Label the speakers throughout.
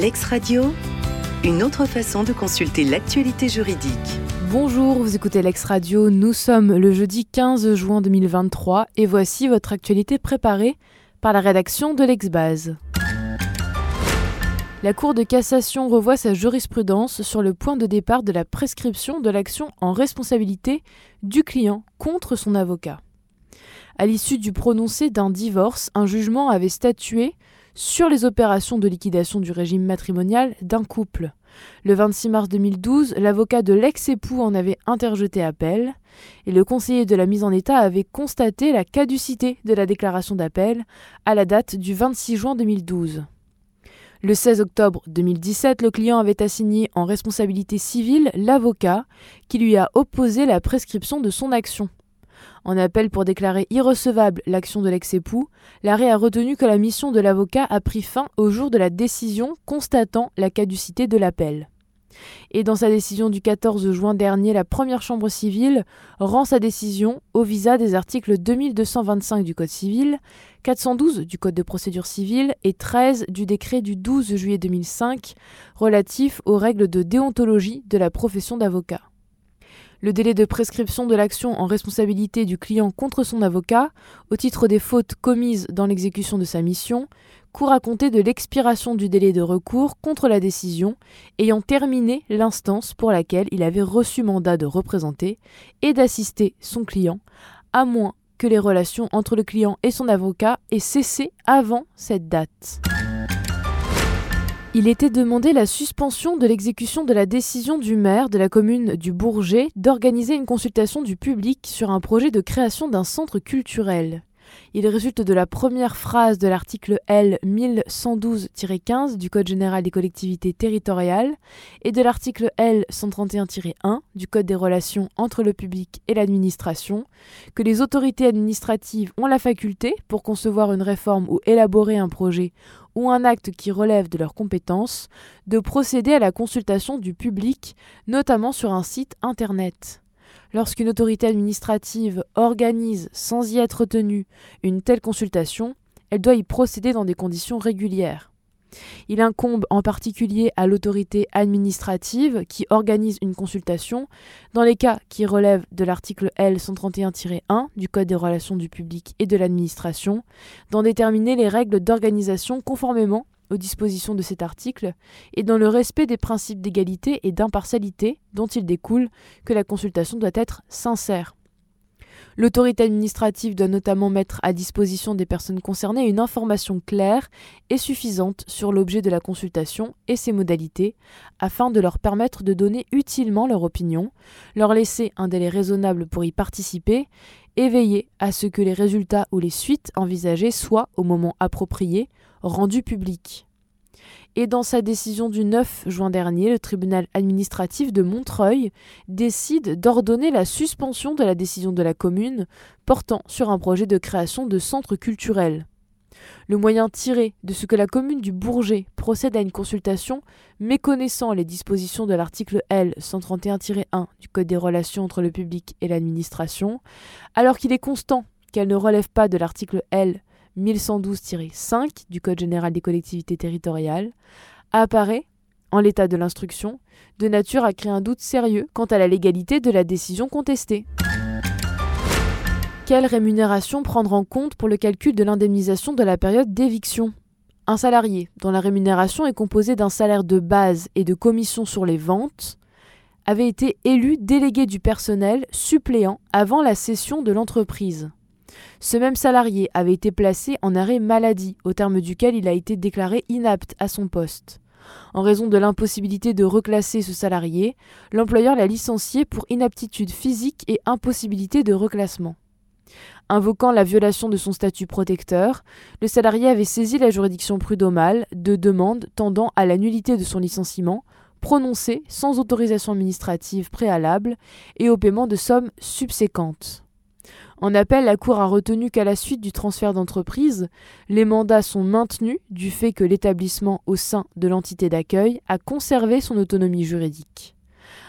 Speaker 1: Lex Radio, une autre façon de consulter l'actualité juridique.
Speaker 2: Bonjour, vous écoutez Lex Radio, nous sommes le jeudi 15 juin 2023 et voici votre actualité préparée par la rédaction de l'Exbase. La Cour de cassation revoit sa jurisprudence sur le point de départ de la prescription de l'action en responsabilité du client contre son avocat. À l'issue du prononcé d'un divorce, un jugement avait statué sur les opérations de liquidation du régime matrimonial d'un couple. Le 26 mars 2012, l'avocat de l'ex-époux en avait interjeté appel, et le conseiller de la mise en état avait constaté la caducité de la déclaration d'appel à la date du 26 juin 2012. Le 16 octobre 2017, le client avait assigné en responsabilité civile l'avocat qui lui a opposé la prescription de son action. En appel pour déclarer irrecevable l'action de l'ex-époux, l'arrêt a retenu que la mission de l'avocat a pris fin au jour de la décision constatant la caducité de l'appel. Et dans sa décision du 14 juin dernier, la première chambre civile rend sa décision au visa des articles 2225 du Code civil, 412 du Code de procédure civile et 13 du décret du 12 juillet 2005 relatif aux règles de déontologie de la profession d'avocat le délai de prescription de l'action en responsabilité du client contre son avocat, au titre des fautes commises dans l'exécution de sa mission, court à compter de l'expiration du délai de recours contre la décision ayant terminé l'instance pour laquelle il avait reçu mandat de représenter et d'assister son client, à moins que les relations entre le client et son avocat aient cessé avant cette date. Il était demandé la suspension de l'exécution de la décision du maire de la commune du Bourget d'organiser une consultation du public sur un projet de création d'un centre culturel. Il résulte de la première phrase de l'article L 1112-15 du Code général des collectivités territoriales et de l'article L 131-1 du Code des relations entre le public et l'administration que les autorités administratives ont la faculté, pour concevoir une réforme ou élaborer un projet ou un acte qui relève de leurs compétences, de procéder à la consultation du public, notamment sur un site Internet. Lorsqu'une autorité administrative organise, sans y être tenue, une telle consultation, elle doit y procéder dans des conditions régulières. Il incombe en particulier à l'autorité administrative qui organise une consultation, dans les cas qui relèvent de l'article L 131-1 du Code des relations du public et de l'administration, d'en déterminer les règles d'organisation conformément aux dispositions de cet article et dans le respect des principes d'égalité et d'impartialité dont il découle que la consultation doit être sincère. L'autorité administrative doit notamment mettre à disposition des personnes concernées une information claire et suffisante sur l'objet de la consultation et ses modalités, afin de leur permettre de donner utilement leur opinion, leur laisser un délai raisonnable pour y participer, et à ce que les résultats ou les suites envisagées soient, au moment approprié, rendus publics et dans sa décision du 9 juin dernier, le tribunal administratif de Montreuil décide d'ordonner la suspension de la décision de la commune portant sur un projet de création de centre culturel. Le moyen tiré de ce que la commune du Bourget procède à une consultation méconnaissant les dispositions de l'article L 131-1 du Code des relations entre le public et l'administration, alors qu'il est constant qu'elle ne relève pas de l'article L 1112-5 du Code général des collectivités territoriales, apparaît, en l'état de l'instruction, de nature à créer un doute sérieux quant à la légalité de la décision contestée. Quelle rémunération prendre en compte pour le calcul de l'indemnisation de la période d'éviction? Un salarié, dont la rémunération est composée d'un salaire de base et de commission sur les ventes, avait été élu délégué du personnel suppléant avant la cession de l'entreprise. Ce même salarié avait été placé en arrêt maladie, au terme duquel il a été déclaré inapte à son poste. En raison de l'impossibilité de reclasser ce salarié, l'employeur l'a licencié pour inaptitude physique et impossibilité de reclassement. Invoquant la violation de son statut protecteur, le salarié avait saisi la juridiction prud'homale de demandes tendant à la nullité de son licenciement, prononcée sans autorisation administrative préalable et au paiement de sommes subséquentes. En appel, la Cour a retenu qu'à la suite du transfert d'entreprise, les mandats sont maintenus du fait que l'établissement au sein de l'entité d'accueil a conservé son autonomie juridique.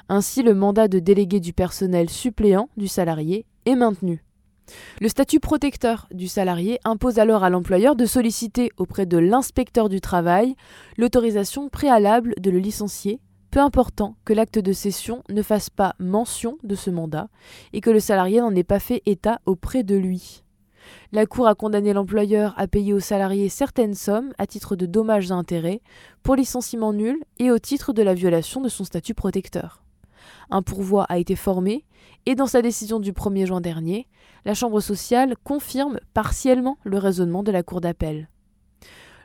Speaker 2: Ainsi, le mandat de délégué du personnel suppléant du salarié est maintenu. Le statut protecteur du salarié impose alors à l'employeur de solliciter auprès de l'inspecteur du travail l'autorisation préalable de le licencier, peu important que l'acte de cession ne fasse pas mention de ce mandat et que le salarié n'en ait pas fait état auprès de lui. La Cour a condamné l'employeur à payer au salarié certaines sommes à titre de dommages et intérêts pour licenciement nul et au titre de la violation de son statut protecteur. Un pourvoi a été formé et dans sa décision du 1er juin dernier, la Chambre sociale confirme partiellement le raisonnement de la Cour d'appel.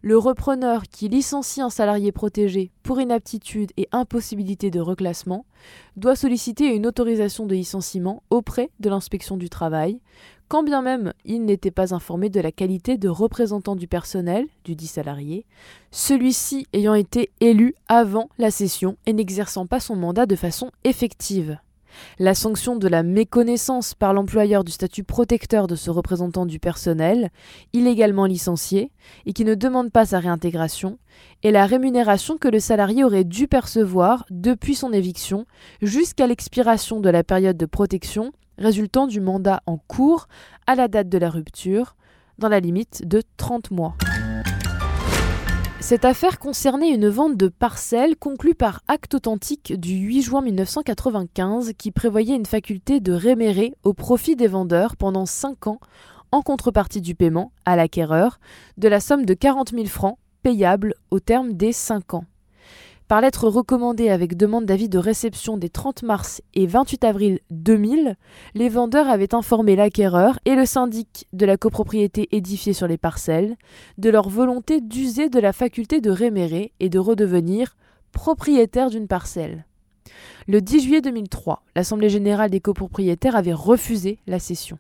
Speaker 2: Le repreneur qui licencie un salarié protégé pour inaptitude et impossibilité de reclassement doit solliciter une autorisation de licenciement auprès de l'inspection du travail, quand bien même il n'était pas informé de la qualité de représentant du personnel du dit salarié, celui-ci ayant été élu avant la cession et n'exerçant pas son mandat de façon effective. La sanction de la méconnaissance par l'employeur du statut protecteur de ce représentant du personnel, illégalement licencié, et qui ne demande pas sa réintégration, est la rémunération que le salarié aurait dû percevoir depuis son éviction jusqu'à l'expiration de la période de protection résultant du mandat en cours à la date de la rupture, dans la limite de 30 mois. Cette affaire concernait une vente de parcelles conclue par acte authentique du 8 juin 1995 qui prévoyait une faculté de rémérer au profit des vendeurs pendant 5 ans en contrepartie du paiement à l'acquéreur de la somme de 40 000 francs payable au terme des 5 ans. Par lettre recommandée avec demande d'avis de réception des 30 mars et 28 avril 2000, les vendeurs avaient informé l'acquéreur et le syndic de la copropriété édifiée sur les parcelles de leur volonté d'user de la faculté de rémérer et de redevenir propriétaire d'une parcelle. Le 10 juillet 2003, l'Assemblée générale des copropriétaires avait refusé la cession.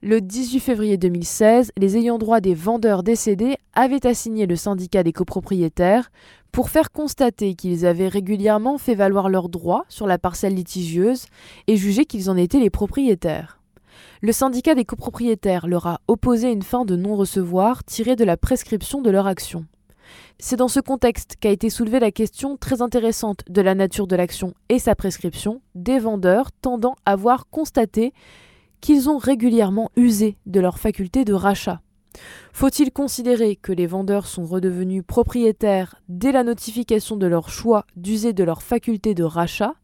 Speaker 2: Le 18 février 2016, les ayants droit des vendeurs décédés avaient assigné le syndicat des copropriétaires pour faire constater qu'ils avaient régulièrement fait valoir leurs droits sur la parcelle litigieuse et juger qu'ils en étaient les propriétaires. Le syndicat des copropriétaires leur a opposé une fin de non-recevoir tirée de la prescription de leur action. C'est dans ce contexte qu'a été soulevée la question très intéressante de la nature de l'action et sa prescription des vendeurs tendant à voir constater qu'ils ont régulièrement usé de leur faculté de rachat. Faut-il considérer que les vendeurs sont redevenus propriétaires dès la notification de leur choix d'user de leur faculté de rachat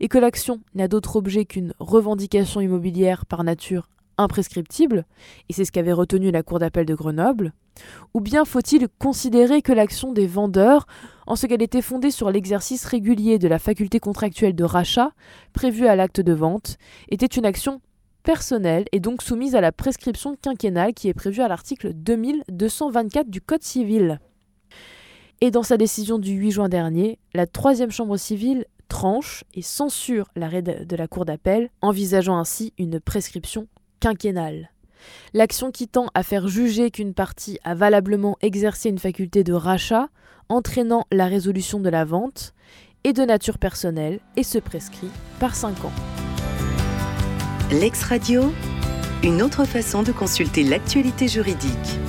Speaker 2: et que l'action n'a d'autre objet qu'une revendication immobilière par nature imprescriptible, et c'est ce qu'avait retenu la Cour d'appel de Grenoble, ou bien faut-il considérer que l'action des vendeurs, en ce qu'elle était fondée sur l'exercice régulier de la faculté contractuelle de rachat prévue à l'acte de vente, était une action personnelle et donc soumise à la prescription quinquennale qui est prévue à l'article 2224 du Code civil. Et dans sa décision du 8 juin dernier, la troisième chambre civile tranche et censure l'arrêt de la Cour d'appel, envisageant ainsi une prescription quinquennale. L'action qui tend à faire juger qu'une partie a valablement exercé une faculté de rachat, entraînant la résolution de la vente, est de nature personnelle et se prescrit par 5 ans.
Speaker 1: L'ex-radio, une autre façon de consulter l'actualité juridique.